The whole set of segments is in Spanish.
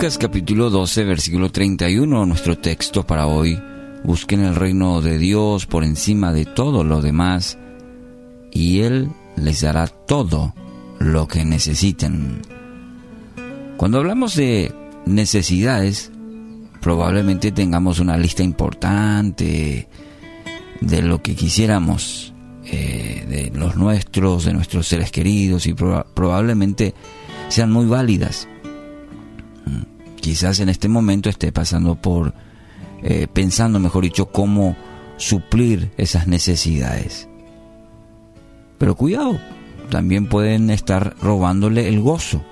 Lucas capítulo 12, versículo 31, nuestro texto para hoy. Busquen el reino de Dios por encima de todo lo demás y Él les dará todo lo que necesiten. Cuando hablamos de necesidades, probablemente tengamos una lista importante de lo que quisiéramos, eh, de los nuestros, de nuestros seres queridos y probablemente sean muy válidas. Quizás en este momento esté pasando por, eh, pensando, mejor dicho, cómo suplir esas necesidades. Pero cuidado, también pueden estar robándole el gozo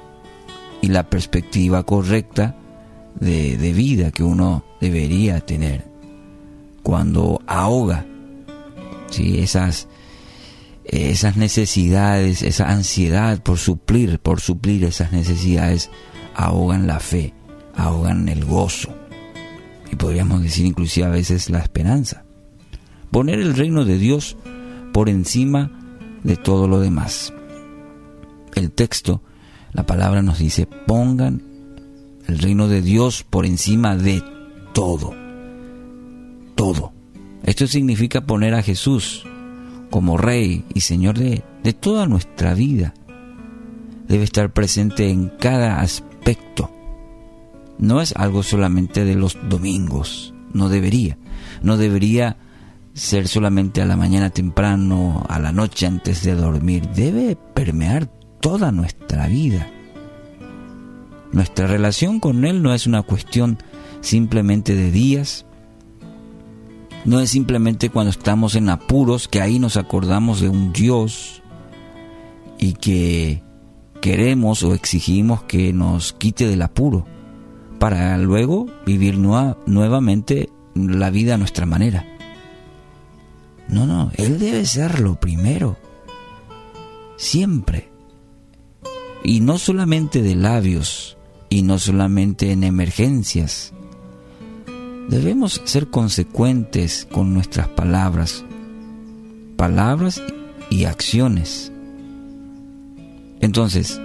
y la perspectiva correcta de, de vida que uno debería tener cuando ahoga ¿sí? esas, esas necesidades, esa ansiedad por suplir, por suplir esas necesidades, ahogan la fe, ahogan el gozo y podríamos decir inclusive a veces la esperanza. Poner el reino de Dios por encima de todo lo demás. El texto, la palabra nos dice, pongan el reino de Dios por encima de todo. Todo. Esto significa poner a Jesús como Rey y Señor de, de toda nuestra vida. Debe estar presente en cada aspecto. No es algo solamente de los domingos. No debería. No debería ser solamente a la mañana temprano, a la noche antes de dormir. Debe permear toda nuestra vida. Nuestra relación con Él no es una cuestión simplemente de días, no es simplemente cuando estamos en apuros que ahí nos acordamos de un Dios y que queremos o exigimos que nos quite del apuro para luego vivir nuevamente la vida a nuestra manera. No, no, Él debe ser lo primero. Siempre. Y no solamente de labios, y no solamente en emergencias. Debemos ser consecuentes con nuestras palabras, palabras y acciones. Entonces,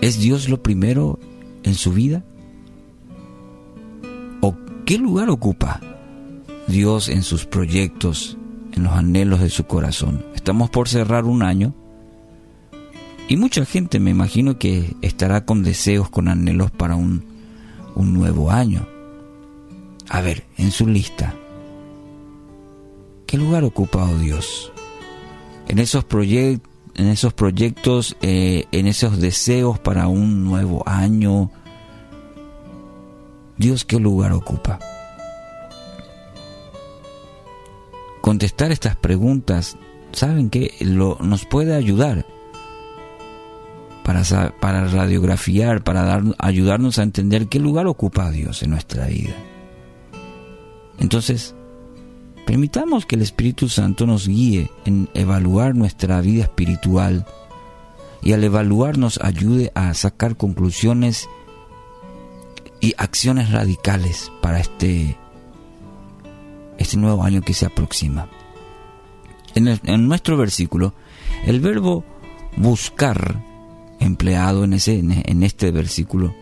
¿es Dios lo primero en su vida? ¿O qué lugar ocupa Dios en sus proyectos, en los anhelos de su corazón. Estamos por cerrar un año y mucha gente me imagino que estará con deseos, con anhelos para un, un nuevo año. A ver, en su lista, ¿qué lugar ocupa oh Dios? En esos, en esos proyectos, eh, en esos deseos para un nuevo año, Dios qué lugar ocupa? contestar estas preguntas, ¿saben que Lo, nos puede ayudar para, para radiografiar, para dar, ayudarnos a entender qué lugar ocupa Dios en nuestra vida. Entonces, permitamos que el Espíritu Santo nos guíe en evaluar nuestra vida espiritual y al evaluar nos ayude a sacar conclusiones y acciones radicales para este este nuevo año que se aproxima. En, nuestro versículo, el verbo buscar, empleado en, ese, en este versículo,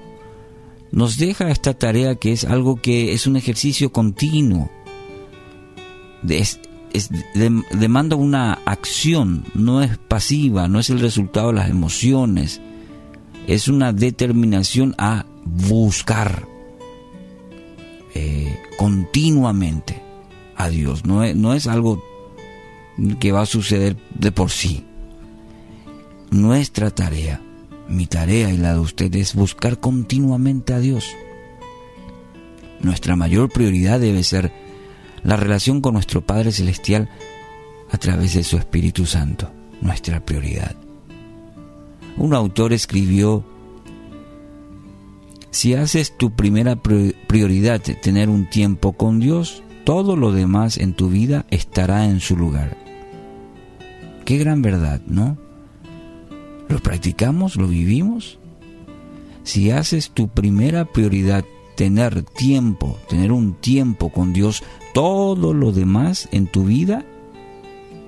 nos deja esta tarea que es algo que es un ejercicio continuo. demanda una acción, no es pasiva, no es el resultado de las emociones, es una determinación a buscar eh, continuamente a Dios, no es, no es algo que va a suceder de por sí. Nuestra tarea, mi tarea y la de usted es buscar continuamente a Dios. Nuestra mayor prioridad debe ser la relación con nuestro Padre Celestial a través de su Espíritu Santo, nuestra prioridad. Un autor escribió, si haces tu primera prioridad tener un tiempo con Dios, todo lo demás en tu vida estará en su lugar. Qué gran verdad, ¿no? ¿Lo practicamos? ¿Lo vivimos? Si haces tu primera prioridad tener tiempo, tener un tiempo con Dios, todo lo demás en tu vida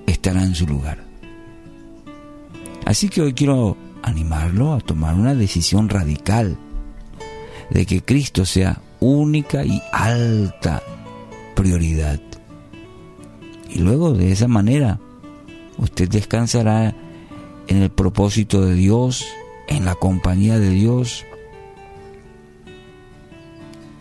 estará en su lugar. Así que hoy quiero animarlo a tomar una decisión radical de que Cristo sea única y alta prioridad. Y luego de esa manera usted descansará en el propósito de Dios, en la compañía de Dios.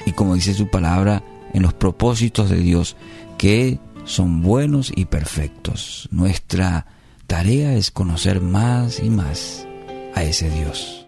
Y como dice su palabra, en los propósitos de Dios, que son buenos y perfectos. Nuestra tarea es conocer más y más a ese Dios.